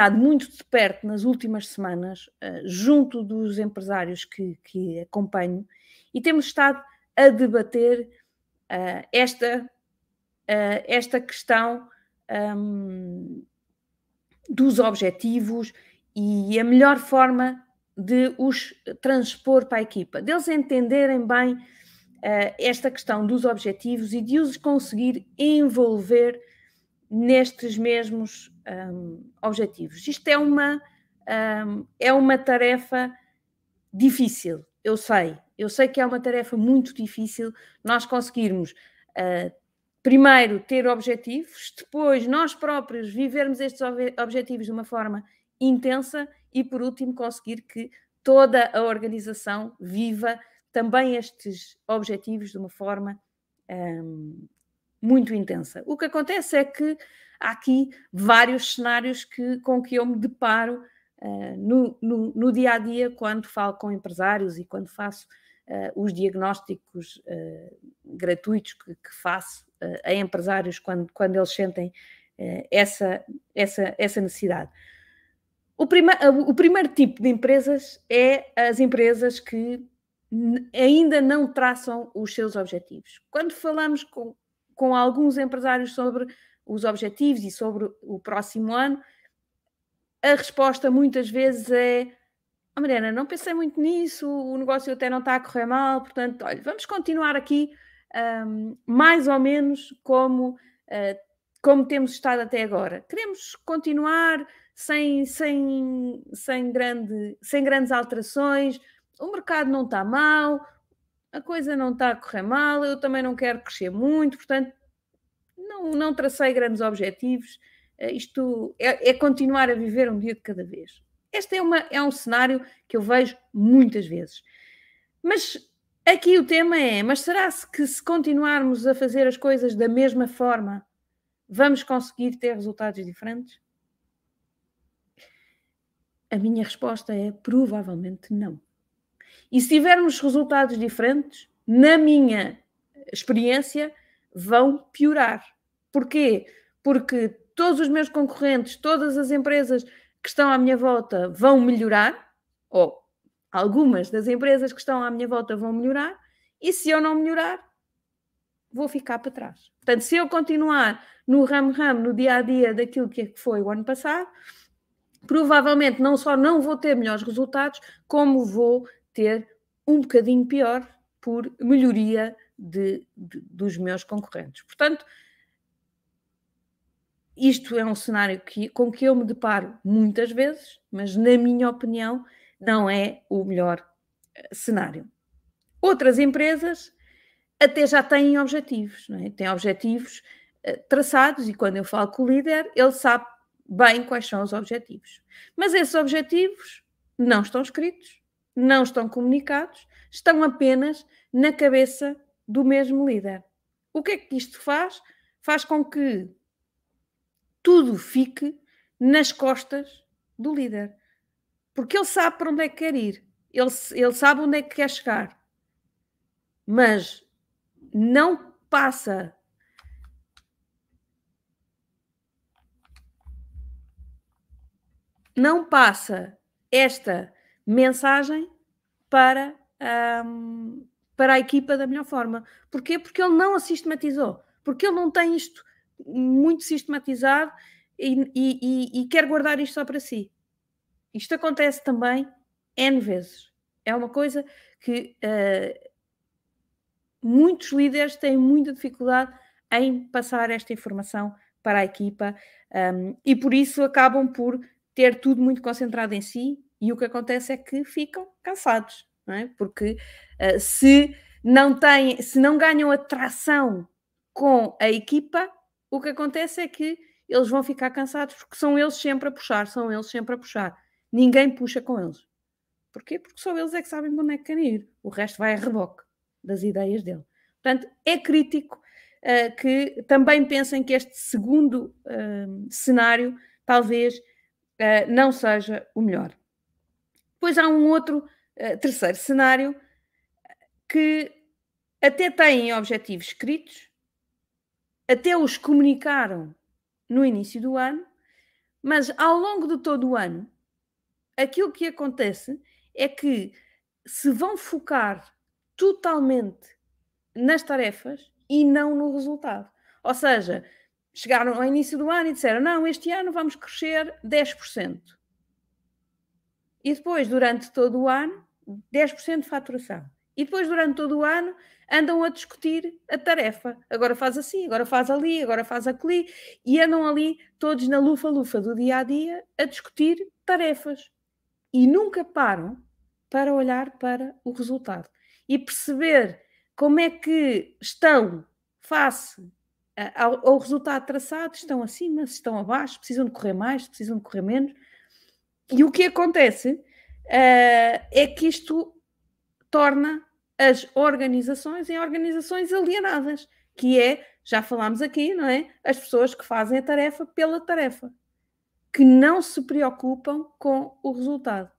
trabalhado muito de perto nas últimas semanas, uh, junto dos empresários que, que, acompanho, e temos estado a debater uh, esta, uh, esta questão um, dos objetivos e a melhor forma de os transpor para a equipa, deles entenderem bem esta questão dos objetivos e de os conseguir envolver nestes mesmos um, objetivos. Isto é uma, um, é uma tarefa difícil, eu sei. Eu sei que é uma tarefa muito difícil nós conseguirmos, uh, primeiro, ter objetivos, depois nós próprios vivermos estes ob objetivos de uma forma intensa e, por último, conseguir que toda a organização viva também estes objetivos de uma forma um, muito intensa. O que acontece é que há aqui vários cenários que, com que eu me deparo uh, no, no, no, dia a dia quando falo com empresários e quando faço uh, os diagnósticos uh, gratuitos que, que faço a empresários quando, quando eles sentem essa, essa, essa necessidade. O, prima, o primeiro tipo de empresas é as empresas que ainda não traçam os seus objetivos. Quando falamos com, com alguns empresários sobre os objetivos e sobre o próximo ano, a resposta muitas vezes é: oh, Mariana, não pensei muito nisso, o negócio até não está a correr mal, portanto, olha, vamos continuar aqui um, mais ou menos como, uh, como temos estado até agora. Queremos continuar sem, sem, sem, grande, sem grandes alterações, o mercado não está mal, a coisa não está a correr mal, eu também não quero crescer muito, portanto, não, não tracei grandes objetivos. Uh, isto é, é, continuar a viver um dia de cada vez. Este é, uma, é um cenário que eu vejo muitas vezes. Mas aqui o tema é: mas será que se continuarmos a fazer as coisas da mesma forma, vamos conseguir ter resultados diferentes? A minha resposta é provavelmente não. E se tivermos resultados diferentes, na minha experiência, vão piorar. Porquê? Porque todos os meus concorrentes, todas as empresas que estão à minha volta vão melhorar, ou algumas das empresas que estão à minha volta vão melhorar, e se eu não melhorar, vou ficar para trás. Portanto, se eu continuar no ramo-ramo, no dia a dia daquilo que foi o ano passado, provavelmente não só não vou ter melhores resultados, como vou ter um bocadinho pior por melhoria de, de, dos meus concorrentes. Portanto, isto é um cenário que, com que eu me deparo muitas vezes, mas na minha opinião não é o melhor eh, cenário. Outras empresas até já têm objetivos, não é? têm objetivos uh, traçados e quando eu falo com o líder, ele sabe bem quais são os objetivos. Mas esses objetivos não estão escritos, não estão comunicados, estão apenas na cabeça do mesmo líder. O que é que isto faz? Faz com que tudo fique nas costas do líder. Porque ele sabe para onde é que quer ir, ele, ele sabe onde é que quer chegar, mas não passa não passa esta mensagem para, um, para a equipa da melhor forma. Porquê? Porque ele não a sistematizou, porque ele não tem isto muito sistematizado e, e, e, quer guardar isto só para si. Isto acontece também N vezes. É uma coisa que uh, muitos líderes têm muita dificuldade em passar esta informação para a equipa um, e por isso acabam por ter tudo muito concentrado em si e o que acontece é que ficam cansados, não é? Porque uh, se não têm, se não ganham atração com a equipa, o que acontece é que eles vão ficar cansados porque são eles sempre a puxar, são eles sempre a puxar. Ninguém puxa com eles. Porquê? Porque só eles é que sabem onde é que querem ir. O resto vai a reboque das ideias dele. Portanto, é crítico uh, que também pensem que este segundo uh, cenário talvez uh, não seja o melhor. Depois há um outro terceiro cenário que até têm objetivos escritos, até os comunicaram no início do ano, Mas ao longo de todo o ano, aquilo que acontece é que se vão focar totalmente nas tarefas e não no resultado. Ou seja, chegaram ao início do ano e disseram: não, este ano vamos crescer 10%. E depois, durante todo o ano, 10% de faturação. E depois, durante todo o ano, andam a discutir a tarefa. Agora faz assim, agora faz ali, agora faz aqui. E andam ali todos na lufa-lufa do dia a dia a discutir tarefas. E nunca param para olhar para o resultado e perceber como é que estão face ao, ao resultado traçado, estão acima, estão abaixo, precisam de correr mais, precisam de correr menos. E o que acontece uh, é que isto torna as organizações em organizações alienadas, que é, já falámos aqui, não é? As pessoas que fazem a tarefa pela tarefa, que não se preocupam com o resultado.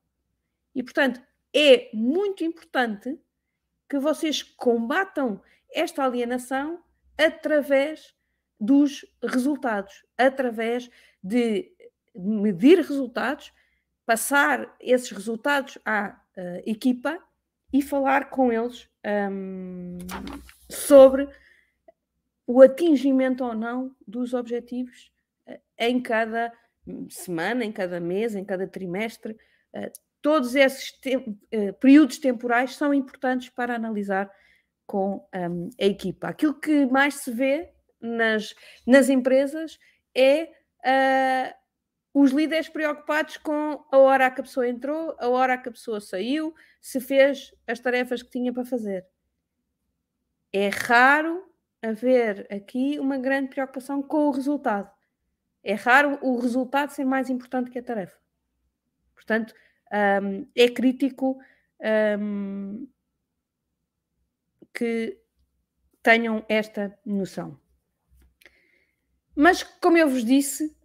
E, portanto, é muito importante que vocês combatam esta alienação através dos resultados, através de medir resultados, passar esses resultados à uh, equipa e falar com eles um, sobre o atingimento ou não dos objetivos uh, em cada semana, em cada mês, em cada trimestre. Uh, todos esses te períodos temporais são importantes para analisar com um, a equipa. Aquilo que mais se vê nas, nas empresas é os líderes preocupados com a hora que a pessoa entrou, a hora que a pessoa saiu, se fez as tarefas que tinha para fazer. É raro haver aqui uma grande preocupação com o resultado. É raro o resultado ser mais importante que a tarefa. Portanto, um, é crítico um, que tenham esta noção. Mas, como eu vos disse,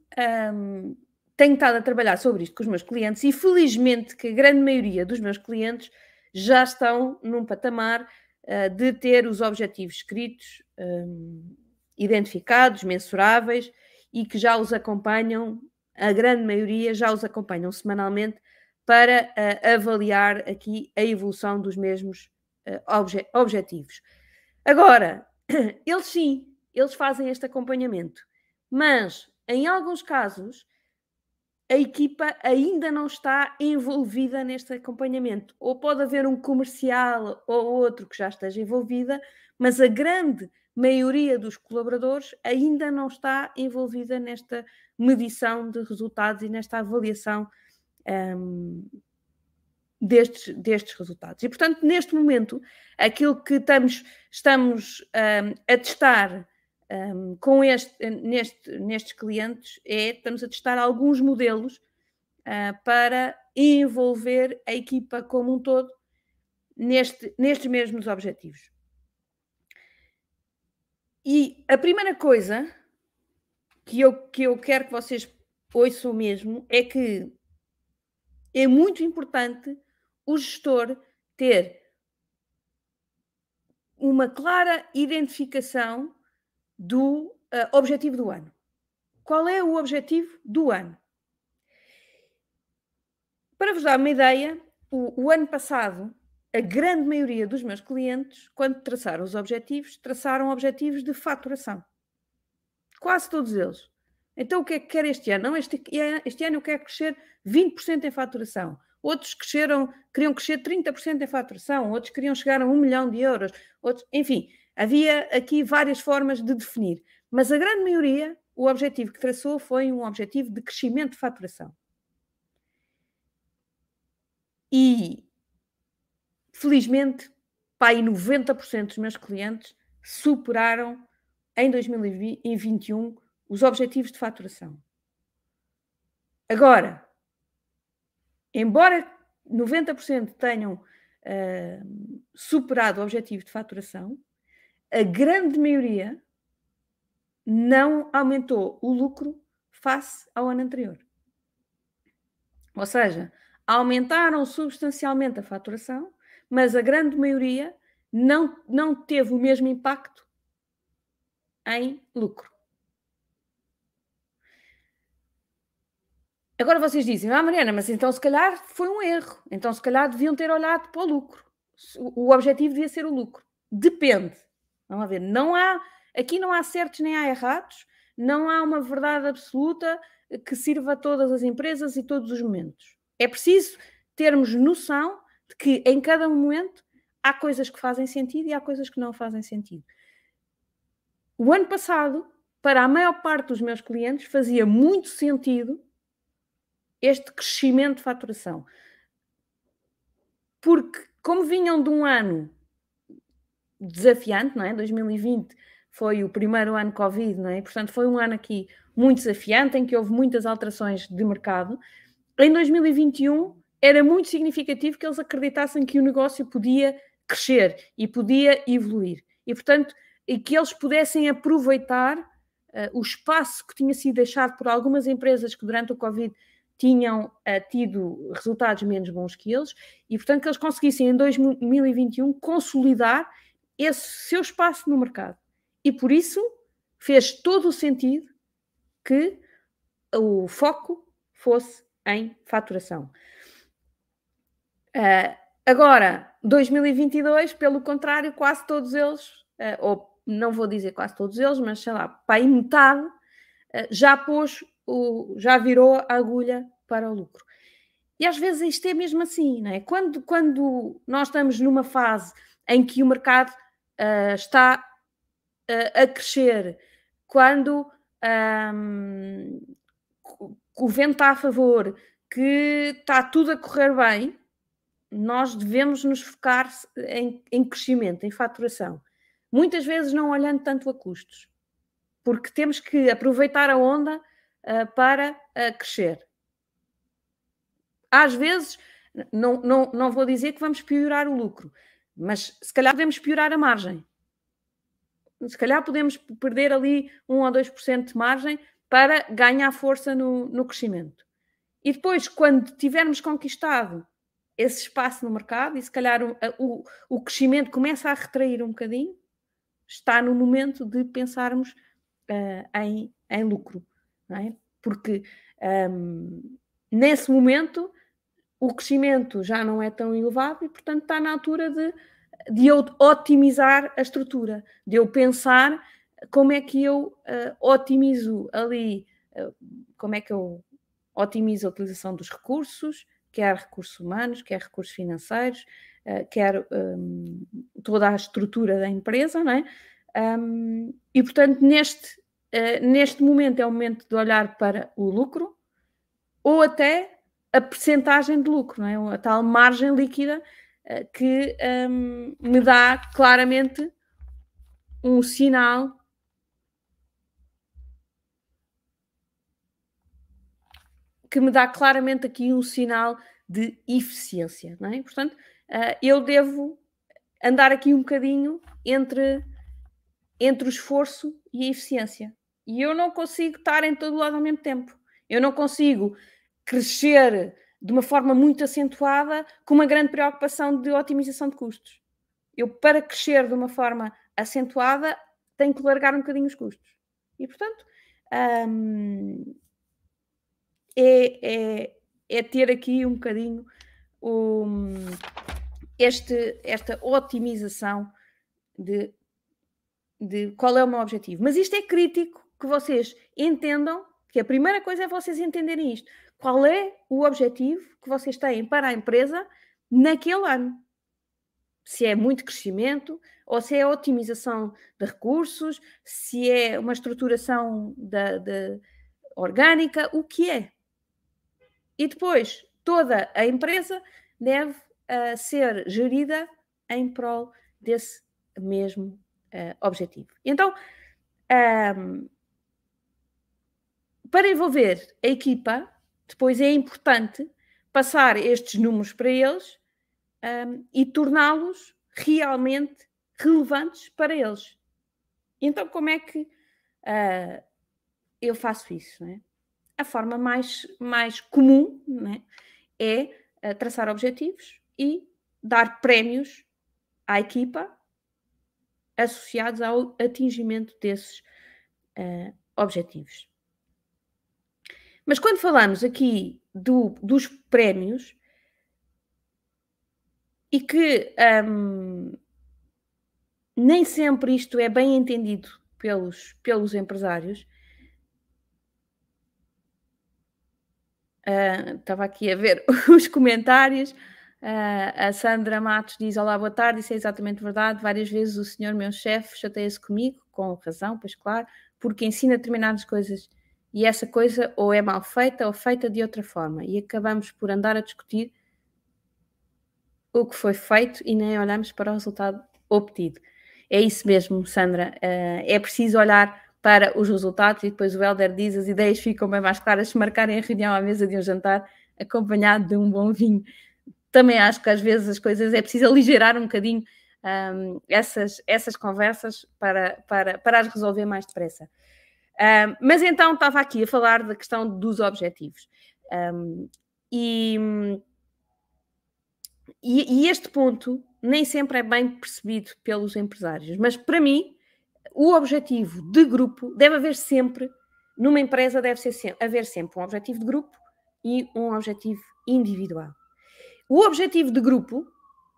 um, tenho estado a trabalhar sobre isto com os meus clientes e felizmente que a grande maioria dos meus clientes já estão num patamar uh, de ter os objetivos escritos, um, identificados, mensuráveis e que já os acompanham, a grande maioria já os acompanham semanalmente para uh, avaliar aqui a evolução dos mesmos uh, obje objetivos. Agora, eles sim, eles fazem este acompanhamento, mas em alguns casos a equipa ainda não está envolvida neste acompanhamento. Ou pode haver um comercial ou outro que já esteja envolvida, mas a grande maioria dos colaboradores ainda não está envolvida nesta medição de resultados e nesta avaliação um, destes, destes resultados. E, portanto, neste momento, aquilo que estamos, estamos um, a testar um, com este, neste, nestes clientes é estamos a testar alguns modelos uh, para envolver a equipa como um todo neste, nestes mesmos objetivos. E a primeira coisa que eu, que eu quero que vocês ouçam mesmo é que é muito importante o gestor ter uma clara identificação do uh, objetivo do ano. Qual é o objetivo do ano? Para vos dar uma ideia, o, o, ano passado, a grande maioria dos meus clientes, quando traçaram os objetivos, traçaram objetivos de faturação. Quase todos eles. Então, o que é que quer este ano? Não, este, este ano eu quero crescer 20% em faturação. Outros cresceram, queriam crescer 30% em faturação, outros queriam chegar a um milhão de euros, outros, enfim, Havia aqui várias formas de definir, mas a grande maioria, o objetivo que traçou foi um objetivo de crescimento de faturação. E, felizmente, pai, 90% dos meus clientes superaram em 2021 os objetivos de faturação. Agora, embora 90% tenham uh, superado o objetivo de faturação, a grande maioria não aumentou o lucro face ao ano anterior. Ou seja, aumentaram substancialmente a faturação, mas a grande maioria não, não teve o mesmo impacto em lucro. Agora vocês dizem, ah, Mariana, mas então se calhar foi um erro. Então se calhar deviam ter olhado para o lucro. O objetivo devia ser o lucro. Depende. Vamos ver. Não há, aqui não há certos nem há errados. Não há uma verdade absoluta que sirva a todas as empresas e todos os momentos. É preciso termos noção de que em cada momento há coisas que fazem sentido e há coisas que não fazem sentido. O ano passado, para a maior parte dos meus clientes, fazia muito sentido este crescimento de faturação. Porque, como vinham de um ano desafiante, não é? 2020 foi o primeiro ano Covid, não é? Portanto, foi um ano aqui muito desafiante, em que houve muitas alterações de mercado. Em 2021 era muito significativo que eles acreditassem que o negócio podia crescer e podia evoluir. E, portanto, e que eles pudessem aproveitar uh, o espaço que tinha sido deixado por algumas empresas que durante o Covid tinham uh, tido resultados menos bons que eles e, portanto, que eles conseguissem em 2021 consolidar esse seu espaço no mercado. E por isso fez todo o sentido que o foco fosse em faturação. Uh, agora, 2022, pelo contrário, quase todos eles, uh, ou não vou dizer quase todos eles, mas sei lá, para aí metade, uh, já pôs o, já virou a agulha para o lucro. E às vezes isto é mesmo assim, não é? Quando, quando nós estamos numa fase em que o mercado uh, está uh, a crescer, quando um, o vento está a favor, que está tudo a correr bem, nós devemos nos focar em, em crescimento, em faturação. Muitas vezes não olhando tanto a custos, porque temos que aproveitar a onda uh, para uh, crescer. Às vezes, não, não, não vou dizer que vamos piorar o lucro, mas se calhar podemos piorar a margem. Se calhar podemos perder ali 1 ou 2% de margem para ganhar força no, no crescimento. E depois, quando tivermos conquistado esse espaço no mercado e se calhar o, o, o crescimento começa a retrair um bocadinho, está no momento de pensarmos uh, em, em lucro é? porque um, nesse momento o crescimento já não é tão elevado e, portanto, está na altura de, de eu otimizar a estrutura, de eu pensar como é que eu uh, otimizo ali, uh, como é que eu otimizo a utilização dos recursos, quer recursos humanos, quer recursos financeiros, uh, quer um, toda a estrutura da empresa, não é? Um, e, portanto, neste neste momento é o momento de olhar para o lucro ou até a percentagem de lucro, não é? a tal margem líquida uh, que um, me dá claramente um sinal que me dá claramente aqui um sinal de eficiência, não é? Portanto, uh, eu devo andar aqui um bocadinho entre, entre o esforço e a eficiência. E eu não consigo estar em todo lado ao mesmo tempo. Eu não consigo crescer de uma forma muito acentuada com uma grande preocupação de otimização de custos. Eu, para crescer de uma forma acentuada, tenho que largar um bocadinho os custos. E, portanto, hum, é, é, é, ter aqui um bocadinho um, este, esta otimização de, de qual é o meu objetivo. Mas isto é crítico que vocês entendam que a primeira coisa é vocês entenderem isto. Qual é o objetivo que vocês têm para a empresa naquele ano? Se é muito crescimento, ou se é otimização de recursos, se é uma estruturação da, da orgânica, o que é? E depois, toda a empresa deve uh, ser gerida em prol desse mesmo uh, objetivo. Então, um, para envolver a equipa, depois é importante passar estes números para eles um, e torná-los realmente relevantes para eles. Então, como é que uh, eu faço isso? É? A forma mais, mais comum é, é uh, traçar objetivos e dar prémios à equipa associados ao atingimento desses uh, objetivos. Mas quando falamos aqui do, dos prémios, e que um, nem sempre isto é bem entendido pelos, pelos empresários. Uh, estava aqui a ver os comentários. Uh, a Sandra Matos diz: Olá, boa tarde. Isso é exatamente verdade. Várias vezes o senhor, meu chefe, chateia-se comigo, com razão, pois claro, porque ensina determinadas coisas e essa coisa ou é mal feita ou feita de outra forma. E acabamos por andar a discutir o que foi feito e nem olhamos para o resultado obtido. É isso mesmo, Sandra. Uh, é preciso olhar para os resultados e depois o Helder diz as ideias ficam bem mais claras se marcarem a reunião à mesa de um jantar acompanhado de um bom vinho. Também acho que às vezes as coisas é preciso aligerar um bocadinho um, essas, essas conversas para, para, para as resolver mais depressa. Um, mas então estava aqui a falar da questão dos objetivos. Um, e, e, e, este ponto nem sempre é bem percebido pelos empresários, mas para mim, o objetivo de grupo deve haver sempre, numa empresa, deve ser haver sempre um objetivo de grupo e um objetivo individual. O objetivo de grupo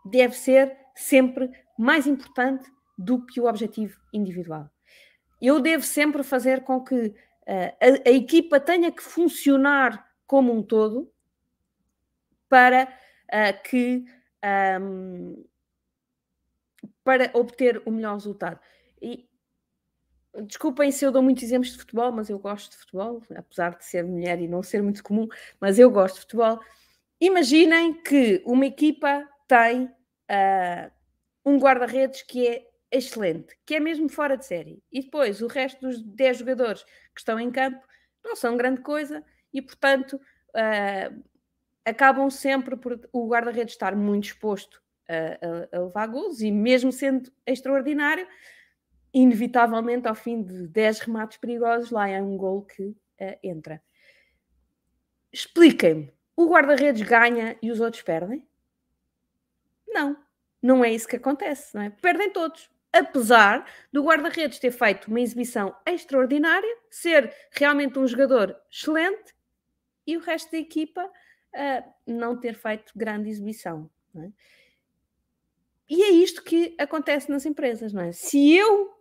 deve ser sempre mais importante do que o objetivo individual. Eu devo sempre fazer com que uh, a, a, equipa tenha que funcionar como um todo para uh, que um, para obter o melhor resultado. E desculpem se eu dou muitos exemplos de futebol, mas eu gosto de futebol, apesar de ser mulher e não ser muito comum, mas eu gosto de futebol. Imaginem que uma equipa tem uh, um guarda-redes que é excelente, que é mesmo fora de série. E depois o resto dos 10 jogadores que estão em campo não são grande coisa e, portanto, uh, acabam sempre por o guarda-redes estar muito exposto a, a, a levar gols e, mesmo sendo extraordinário, inevitavelmente ao fim de 10 remates perigosos, lá é um gol que uh, entra. Expliquem-me, o guarda-redes ganha e os outros perdem? Não, não é isso que acontece, não é? Perdem todos. Apesar do guarda-redes ter feito uma exibição extraordinária, ser realmente um jogador excelente e o resto da equipa uh, não ter feito grande exibição. É? E é isto que acontece nas empresas, não é? Se eu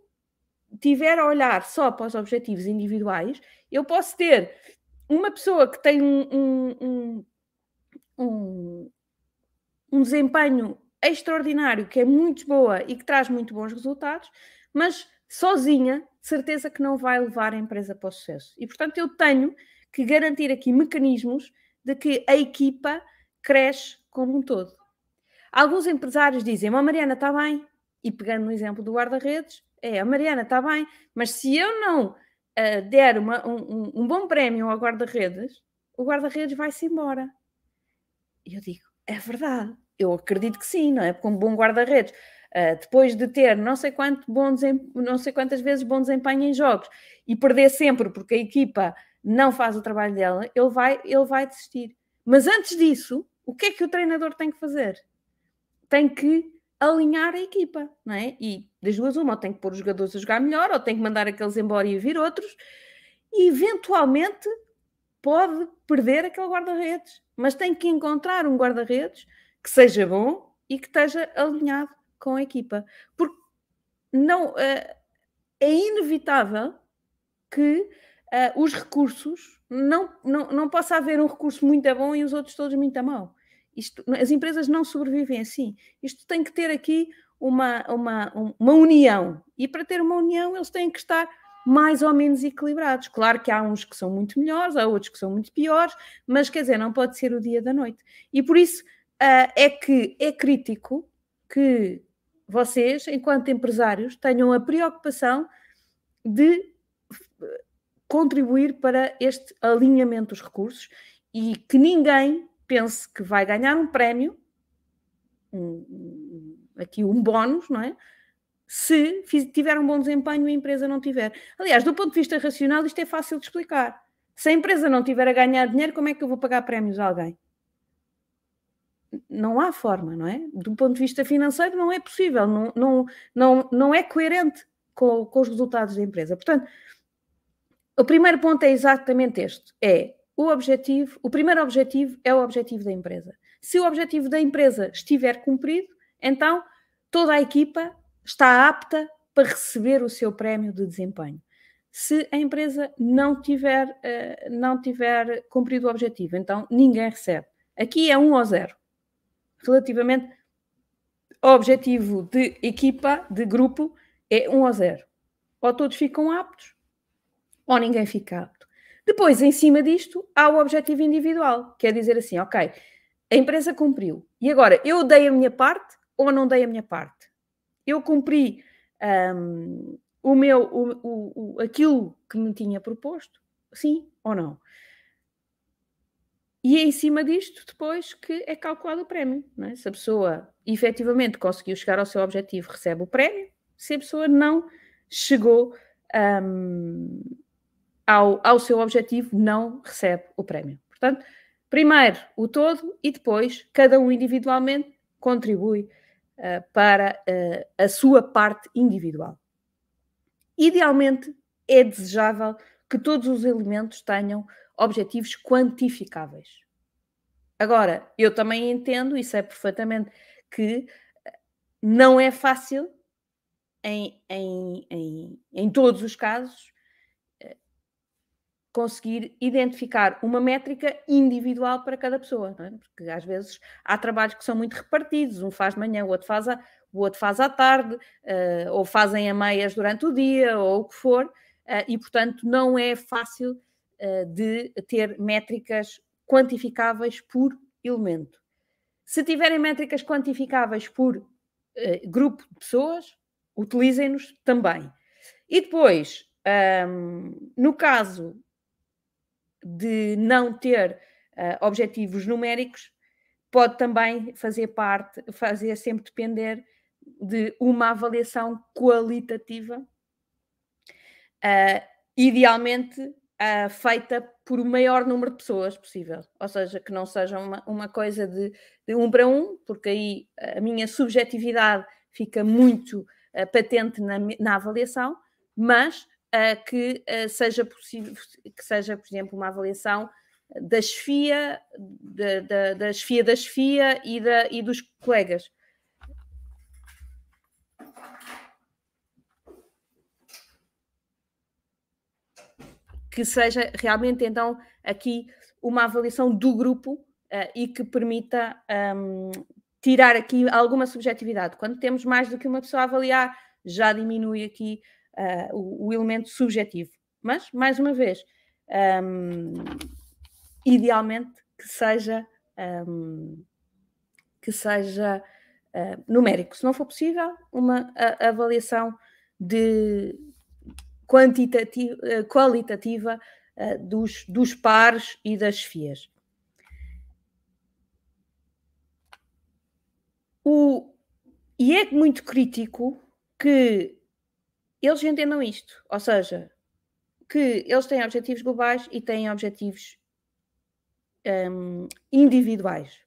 tiver a olhar só para os objetivos individuais, eu posso ter uma pessoa que tem um, um, um, um desempenho extraordinário, que é muito boa e que traz muito bons resultados, mas sozinha, certeza que não vai levar a empresa para o sucesso. E, portanto, eu tenho que garantir aqui mecanismos de que a equipa cresce como um todo. Alguns empresários dizem, a Mariana está bem, e pegando no exemplo do guarda-redes, é, a Mariana está bem, mas se eu não uh, der uma, um, um, bom prémio ao guarda-redes, o guarda-redes vai-se embora. Eu digo, é verdade, eu acredito que sim, não é? Porque um bom guarda-redes, uh, depois de ter não sei, quanto bom não sei quantas vezes bom desempenho em jogos e perder sempre porque a equipa não faz o trabalho dela, ele vai, ele vai desistir. Mas antes disso, o que é que o treinador tem que fazer? Tem que alinhar a equipa, não é? E das duas, uma, ou tem que pôr os jogadores a jogar melhor, ou tem que mandar aqueles embora e vir outros, e eventualmente pode perder aquele guarda-redes, mas tem que encontrar um guarda-redes que seja bom e que esteja alinhado com a equipa, porque não uh, é inevitável que uh, os recursos, não, não, não possa haver um recurso muito bom e os outros todos muito a mau. Isto, as empresas não sobrevivem assim. Isto tem que ter aqui uma, uma, uma união. E para ter uma união, eles têm que estar mais ou menos equilibrados. Claro que há uns que são muito melhores, há outros que são muito piores, mas quer dizer, não pode ser o dia da noite. E por isso uh, é que é crítico que vocês, enquanto empresários, tenham a preocupação de contribuir para este alinhamento dos recursos e que ninguém pense que vai ganhar um prémio, um, aqui um bónus, não é? Se tiver um bom desempenho e a empresa não tiver. Aliás, do ponto de vista racional, isto é fácil de explicar. Se a empresa não tiver a ganhar dinheiro, como é que eu vou pagar prémios a alguém? Não há forma, não é? Do ponto de vista financeiro, não é possível, não, não, não, não é coerente com, com os resultados da empresa. Portanto, o primeiro ponto é exatamente este: é o objetivo, o primeiro objetivo é o objetivo da empresa. Se o objetivo da empresa estiver cumprido, então toda a equipa está apta para receber o seu prémio de desempenho. Se a empresa não tiver, uh, não tiver cumprido o objetivo, então ninguém recebe. Aqui é um ou zero. Relativamente ao objetivo de equipa, de grupo, é um ou zero. Ou todos ficam aptos, ou ninguém fica apto. Depois, em cima disto, há o objetivo individual, quer dizer assim, ok, a empresa cumpriu. E agora, eu dei a minha parte ou não dei a minha parte? Eu cumpri um, o meu, o, o, o, aquilo que me tinha proposto? Sim ou não? E é em cima disto, depois, que é calculado o prémio. É? Se a pessoa efetivamente conseguiu chegar ao seu objetivo, recebe o prémio. Se a pessoa não chegou um, ao, ao seu objetivo, não recebe o prémio. Portanto, primeiro o todo e depois cada um individualmente contribui para uh, a sua parte individual. Idealmente, é desejável que todos os elementos tenham objetivos quantificáveis. Agora, eu também entendo, e sei perfeitamente, que eh, não é fácil, em, em, em, em todos os casos, conseguir identificar uma métrica individual para cada pessoa, é? porque às vezes há trabalhos que são muito repartidos, um faz manhã, o outro faz, a, o outro faz à tarde, uh, ou fazem a meias durante o dia, ou o que for, uh, e portanto não é fácil uh, de ter métricas quantificáveis por elemento. Se tiverem métricas quantificáveis por grupo de pessoas, utilizem-nos também. E depois, um, no caso de não ter uh, objetivos numéricos pode também fazer parte, fazer sempre depender de uma avaliação qualitativa, uh, idealmente uh, feita por o maior número de pessoas possível, ou seja, que não seja uma, uma coisa de, de um para um, porque aí a minha subjetividade fica muito patente na, na avaliação, mas uh, que uh, seja possível, que seja, por exemplo, uma avaliação da chefia, da, da, da chefia da chefia e, da, e dos colegas. Que seja realmente então aqui uma avaliação do grupo uh, e que permita um, tirar aqui alguma subjetividade. Quando temos mais do que uma pessoa a avaliar, já diminui aqui uh, o, o, elemento subjetivo. Mas, mais uma vez, um, idealmente que seja, um, que seja uh, numérico. Se não for possível, uma a, avaliação de quantitativa, qualitativa uh, dos, dos pares e das FIAs. O, e é muito crítico que eles entendam isto, ou seja, que eles têm objetivos globais e têm objetivos um, individuais.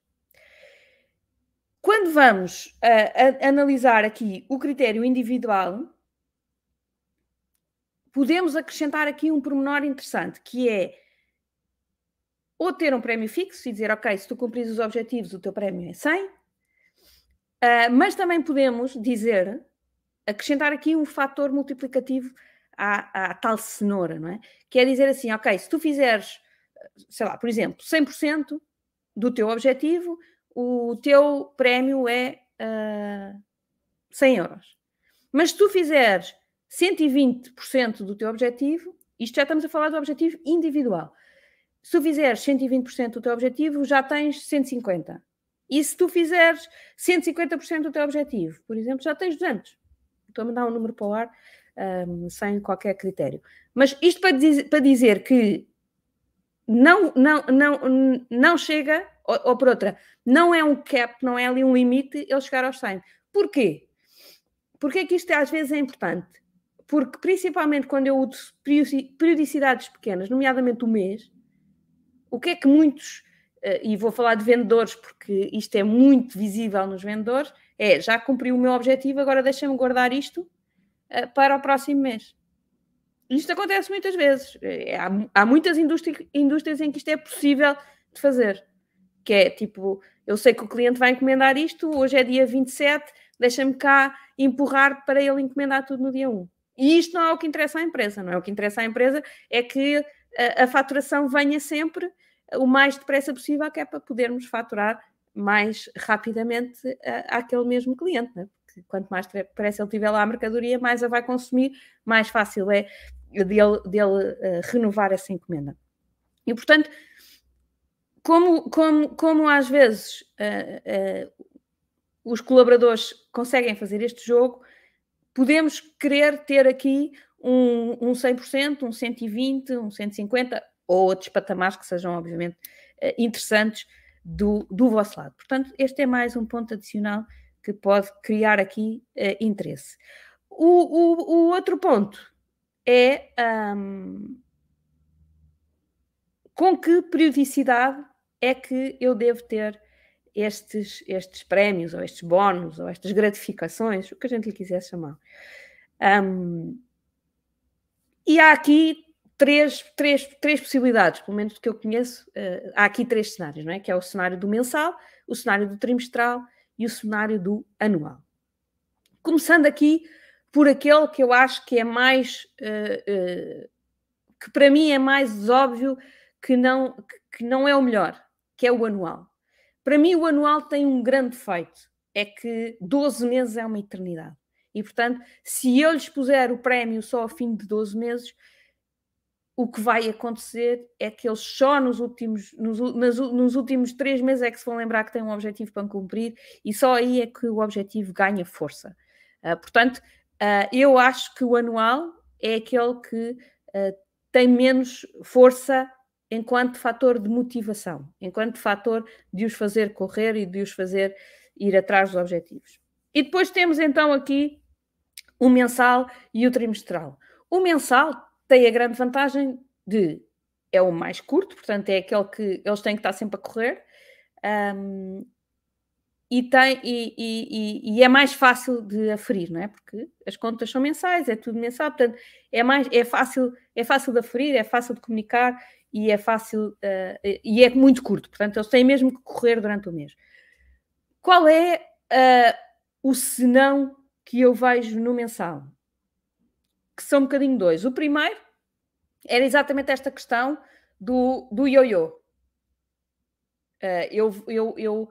Quando vamos a, a analisar aqui o critério individual, podemos acrescentar aqui um pormenor interessante, que é ou ter um prémio fixo e dizer, ok, se tu cumpris os objetivos, o teu prémio é 100, uh, mas também podemos dizer acrescentar aqui um fator multiplicativo à, à, tal cenoura, não é? Que é dizer assim, ok, se tu fizeres, sei lá, por exemplo, 100% do teu objetivo, o teu prémio é uh, 100 euros. Mas se tu fizeres 120% do teu objetivo, isto já estamos a falar do objetivo individual. Se tu fizeres 120% do teu objetivo, já tens 150. E se tu fizeres 150% do teu objetivo, por exemplo, já tens 200. Estou a mandar um número para o ar um, sem qualquer critério. Mas isto para dizer, para dizer que não, não, não, não chega, ou, ou, por outra, não é um cap, não é ali um limite ele chegar aos 100. Porquê? Porque é que isto às vezes é importante? Porque principalmente quando eu uso periodicidades pequenas, nomeadamente o mês, o que é que muitos, eh, e vou falar de vendedores porque isto é muito visível nos vendedores, é já cumpri o meu objetivo, agora deixa-me guardar isto uh, para o próximo mês. isto acontece muitas vezes. É, há, há muitas indústrias, indústrias em que isto é possível de fazer. Que é tipo, eu sei que o cliente vai encomendar isto, hoje é dia 27, deixa-me cá empurrar para ele encomendar tudo no dia 1. E isto não é o que interessa à empresa, não é? O que interessa à empresa é que a, a faturação venha sempre o mais depressa possível, que é para podermos faturar mais rapidamente a, àquele mesmo cliente, né? Porque quanto mais depressa ele tiver lá a mercadoria, mais a vai consumir, mais fácil é dele, dele uh, renovar essa encomenda. E portanto, como, como, como às vezes uh, uh, os colaboradores conseguem fazer este jogo, podemos querer ter aqui um, um 100%, um 120%, um 150% ou outros patamares que sejam, obviamente, interessantes do, do vosso lado. Portanto, este é mais um ponto adicional que pode criar aqui interesse. O, o, o outro ponto é um, com que periodicidade é que eu devo ter estes, estes prémios, ou estes bónus, ou estas gratificações, o que a gente lhe quiser chamar. Um, e há aqui três, três, três possibilidades, pelo menos do que eu conheço, uh, há aqui três cenários, não é? Que é o cenário do mensal, o cenário do trimestral e o cenário do anual. Começando aqui por aquele que eu acho que é mais, uh, uh, que para mim é mais óbvio que não, que não é o melhor, que é o anual. Para mim, o anual tem um grande defeito, é que 12 meses é uma eternidade. E, portanto, se eu lhes puser o prémio só ao fim de 12 meses, o que vai acontecer é que eles só nos últimos, nos, nos últimos três meses é que se vão lembrar que têm um objetivo para cumprir e só aí é que o objetivo ganha força. Uh, portanto, Uh, eu acho que o anual é aquele que uh, tem menos força enquanto fator de motivação, enquanto fator de os fazer correr e de os fazer ir atrás dos objetivos. E depois temos então aqui o mensal e o trimestral. O mensal tem a grande vantagem de é o mais curto, portanto é aquele que eles têm que estar sempre a correr. Um, e, tem, e, e, e, é mais fácil de aferir, não é? Porque as contas são mensais, é tudo mensal, portanto é, mais, é, fácil, é fácil de aferir, é fácil de comunicar e é fácil uh, e é muito curto, portanto eles têm mesmo que correr durante o mês. Qual é uh, o senão que eu vejo no mensal? Que são um bocadinho dois. O primeiro era exatamente esta questão do, do ioiô. Uh, eu, eu, eu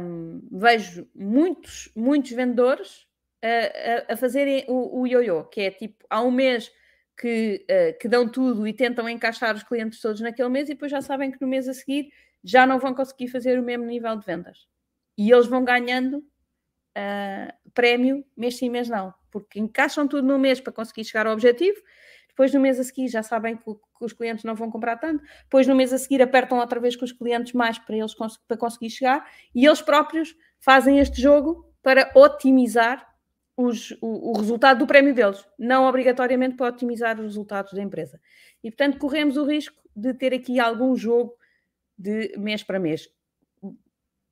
um, vejo muitos, muitos vendedores a, a, a fazerem o, o ioiô, que é tipo, há um mês que, uh, que dão tudo e tentam encaixar os clientes todos naquele mês e depois já sabem que no mês a seguir já não vão conseguir fazer o mesmo nível de vendas. E eles vão ganhando uh, prémio mês sim, mês não, porque encaixam tudo no mês para conseguir chegar ao objetivo depois no mês a seguir já sabem que, que, os clientes não vão comprar tanto, depois no mês a seguir apertam outra vez com os clientes mais para eles cons para conseguir chegar e eles próprios fazem este jogo para otimizar os, o, o, resultado do prémio deles, não obrigatoriamente para otimizar os resultados da empresa. E portanto corremos o risco de ter aqui algum jogo de mês para mês.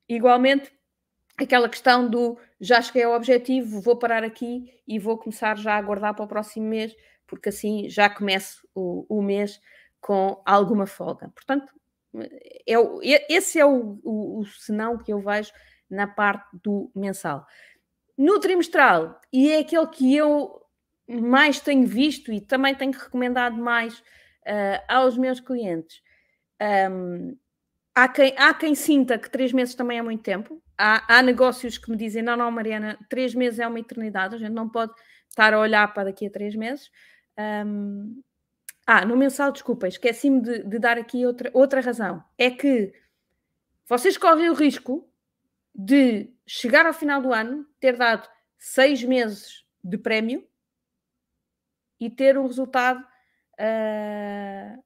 Igualmente, aquela questão do já cheguei ao objetivo, vou parar aqui e vou começar já a guardar para o próximo mês porque assim já começo o, o mês com alguma folga. Portanto, é, esse é o, o, o senão que eu vejo na parte do mensal. No trimestral, e é aquele que eu mais tenho visto e também tenho recomendado mais uh, aos meus clientes. Um, há, quem, há quem sinta que três meses também é muito tempo. Há, há negócios que me dizem: não, não, Mariana, três meses é uma eternidade, a gente não pode estar a olhar para daqui a três meses. Um, ah, no mensal, desculpa, esqueci-me de, de, dar aqui outra, outra razão. É que vocês correm o risco de chegar ao final do ano, ter dado seis meses de prémio e ter um resultado uh,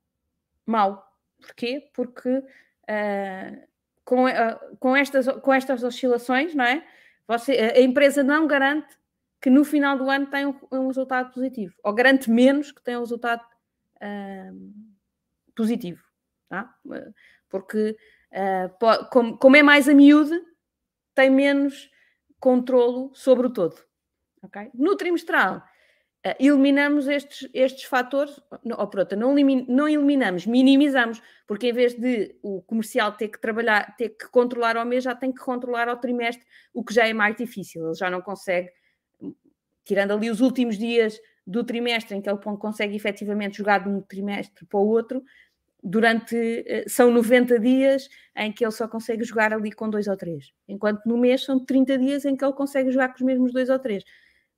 mau. Porquê? Porque uh, com, uh, com, estas, com estas oscilações, não é? Você, a empresa não garante que no final do ano tem um, um resultado positivo, ou garante menos que tenha um resultado uh, positivo, tá? porque uh, como, como, é mais a miúde, tem menos controlo sobre o todo. Okay? No trimestral, eliminamos estes, estes fatores, ou pronto, não, não eliminamos, minimizamos, porque em vez de o comercial ter que trabalhar, ter que controlar ao mês, já tem que controlar ao trimestre, o que já é mais difícil, ele já não consegue, tirando ali os últimos dias do trimestre em que ele consegue efetivamente jogar de um trimestre para o outro, durante eh, são 90 dias em que ele só consegue jogar ali com dois ou três, enquanto no mês são 30 dias em que ele consegue jogar com os mesmos dois ou três,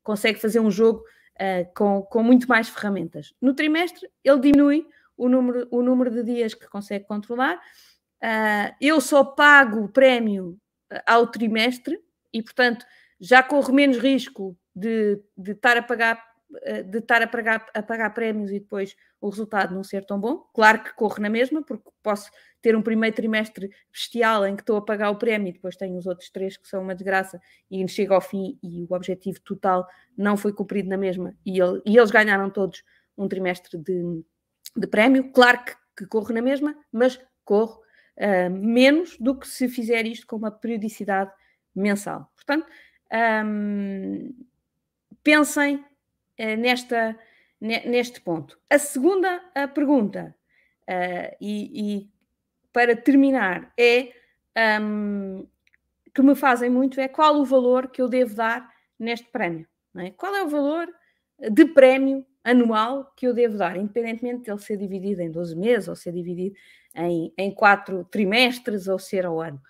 consegue fazer um jogo uh, com, com muito mais ferramentas. No trimestre, ele diminui o número, o número de dias que consegue controlar. Uh, eu só pago o prémio ao trimestre e, portanto, já corro menos risco de, de estar a pagar eh, de estar a pagar, a pagar prémios e depois o resultado não ser tão bom. Claro que corro na mesma, porque posso ter um primeiro trimestre bestial em que estou a pagar o prémio e depois tenho os outros três que são uma desgraça e chega ao fim e o objetivo total não foi cumprido na mesma e, ele, e eles ganharam todos um trimestre de, de prémio. Claro que, que, corro na mesma, mas corro uh, menos do que se fizer isto com uma periodicidade mensal. Portanto, um, pensem uh, nesta, neste ponto. A segunda a pergunta, uh, e, e, para terminar, é um, que me fazem muito é qual o valor que eu devo dar neste prémio. É? Qual é o valor de prémio anual que eu devo dar, independentemente de ele ser dividido em 12 meses, ou ser dividido em, em quatro trimestres, ou ser ao ano.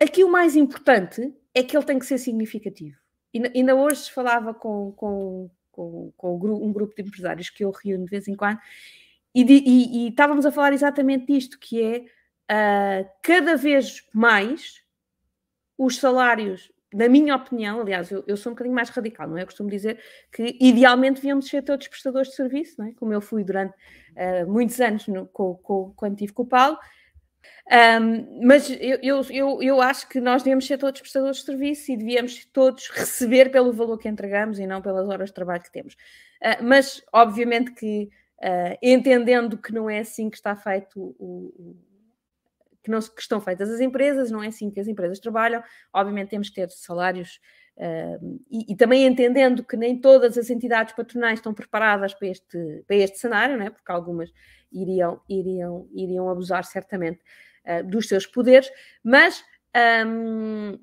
Aqui o mais importante é que ele tem que ser significativo. E ainda hoje falava com, com, com, com um grupo de empresários que eu reúno de vez em quando, e, e, e estávamos a falar exatamente disto, que é uh, cada vez mais os salários, na minha opinião, aliás, eu, eu, sou um bocadinho mais radical, não é? Eu costumo dizer que idealmente devíamos ser todos prestadores de serviço, não é? Como eu fui durante uh, muitos anos no, com, com, quando estive com o Paulo, um, mas eu, eu, eu, eu, acho que nós devemos ser todos prestadores de serviço e devíamos todos receber pelo valor que entregamos e não pelas horas de trabalho que temos. Uh, mas, obviamente, que uh, entendendo que não é assim que está feito o, o que, não, que estão feitas as empresas, não é assim que as empresas trabalham, obviamente temos que ter salários uh, e, e, também entendendo que nem todas as entidades patronais estão preparadas para este, para este cenário, né? porque algumas iriam, iriam, iriam abusar certamente uh, dos seus poderes, mas um,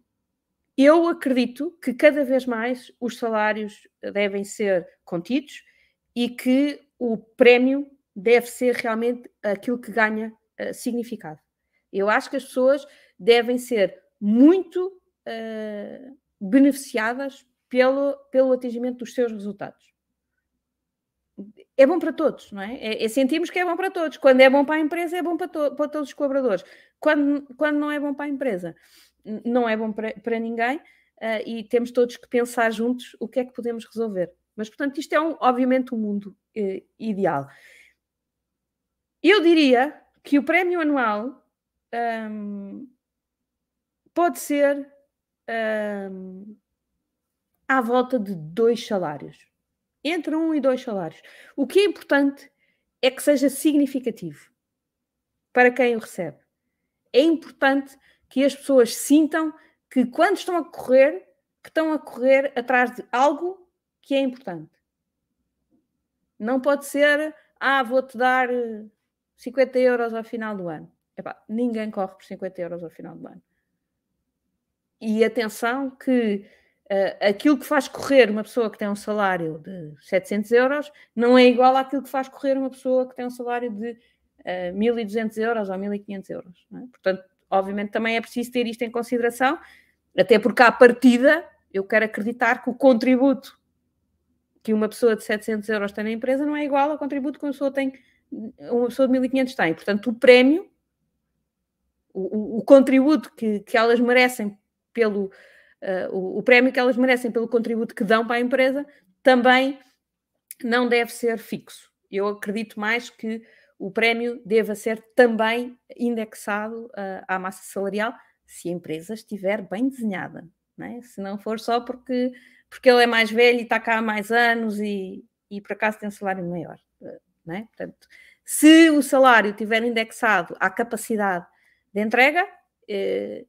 eu acredito que cada vez mais os salários devem ser contidos e que o prémio deve ser realmente aquilo que ganha uh, significado. Eu acho que as pessoas devem ser muito uh, beneficiadas pelo, pelo atingimento dos seus resultados é bom para todos, não é? é? é? Sentimos que é bom para todos. Quando é bom para a empresa, é bom para, to para todos os colaboradores. Quando, quando não é bom para a empresa, não é bom para, para ninguém uh, e temos todos que pensar juntos o que é que podemos resolver. Mas, portanto, isto é, um, obviamente, um mundo uh, ideal. Eu diria que o prémio anual um, pode ser um, à volta de dois salários entre um e dois salários. O que é importante é que seja significativo para quem o recebe. É importante que as pessoas sintam que quando estão a correr, que estão a correr atrás de algo que é importante. Não pode ser, ah, vou-te dar 50 euros ao final do ano. Epá, ninguém corre por 50 euros ao final do ano. E atenção que uh, aquilo que faz correr uma pessoa que tem um salário de 700 euros não é igual àquilo que faz correr uma pessoa que tem um salário de uh, eh, 1.200 euros ou 1.500 euros. É? Portanto, obviamente também é preciso ter isto em consideração, até porque à partida eu quero acreditar que o contributo que uma pessoa de 700 euros tem na empresa não é igual ao contributo que uma pessoa tem uma pessoa de 1500 tem. Portanto, o prémio, o, o, contributo que, que elas merecem pelo, uh, o, o, prémio que elas merecem pelo contributo que dão para a empresa também não deve ser fixo. Eu acredito mais que o prémio deva ser também indexado uh, à massa salarial se a empresa estiver bem desenhada, não é? se não for só porque, porque ele é mais velho e está cá há mais anos e, e por acaso tem um salário maior. Não é? Portanto, se o salário estiver indexado à capacidade de entrega, eh,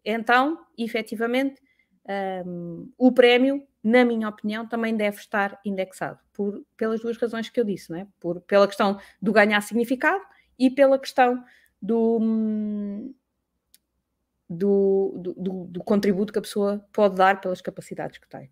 então, efetivamente, um, o prémio na minha opinião, também deve estar indexado, por, pelas duas razões que eu disse, não é? por, pela questão do ganhar significado e pela questão do, do, do, do, contributo que a pessoa pode dar pelas capacidades que tem.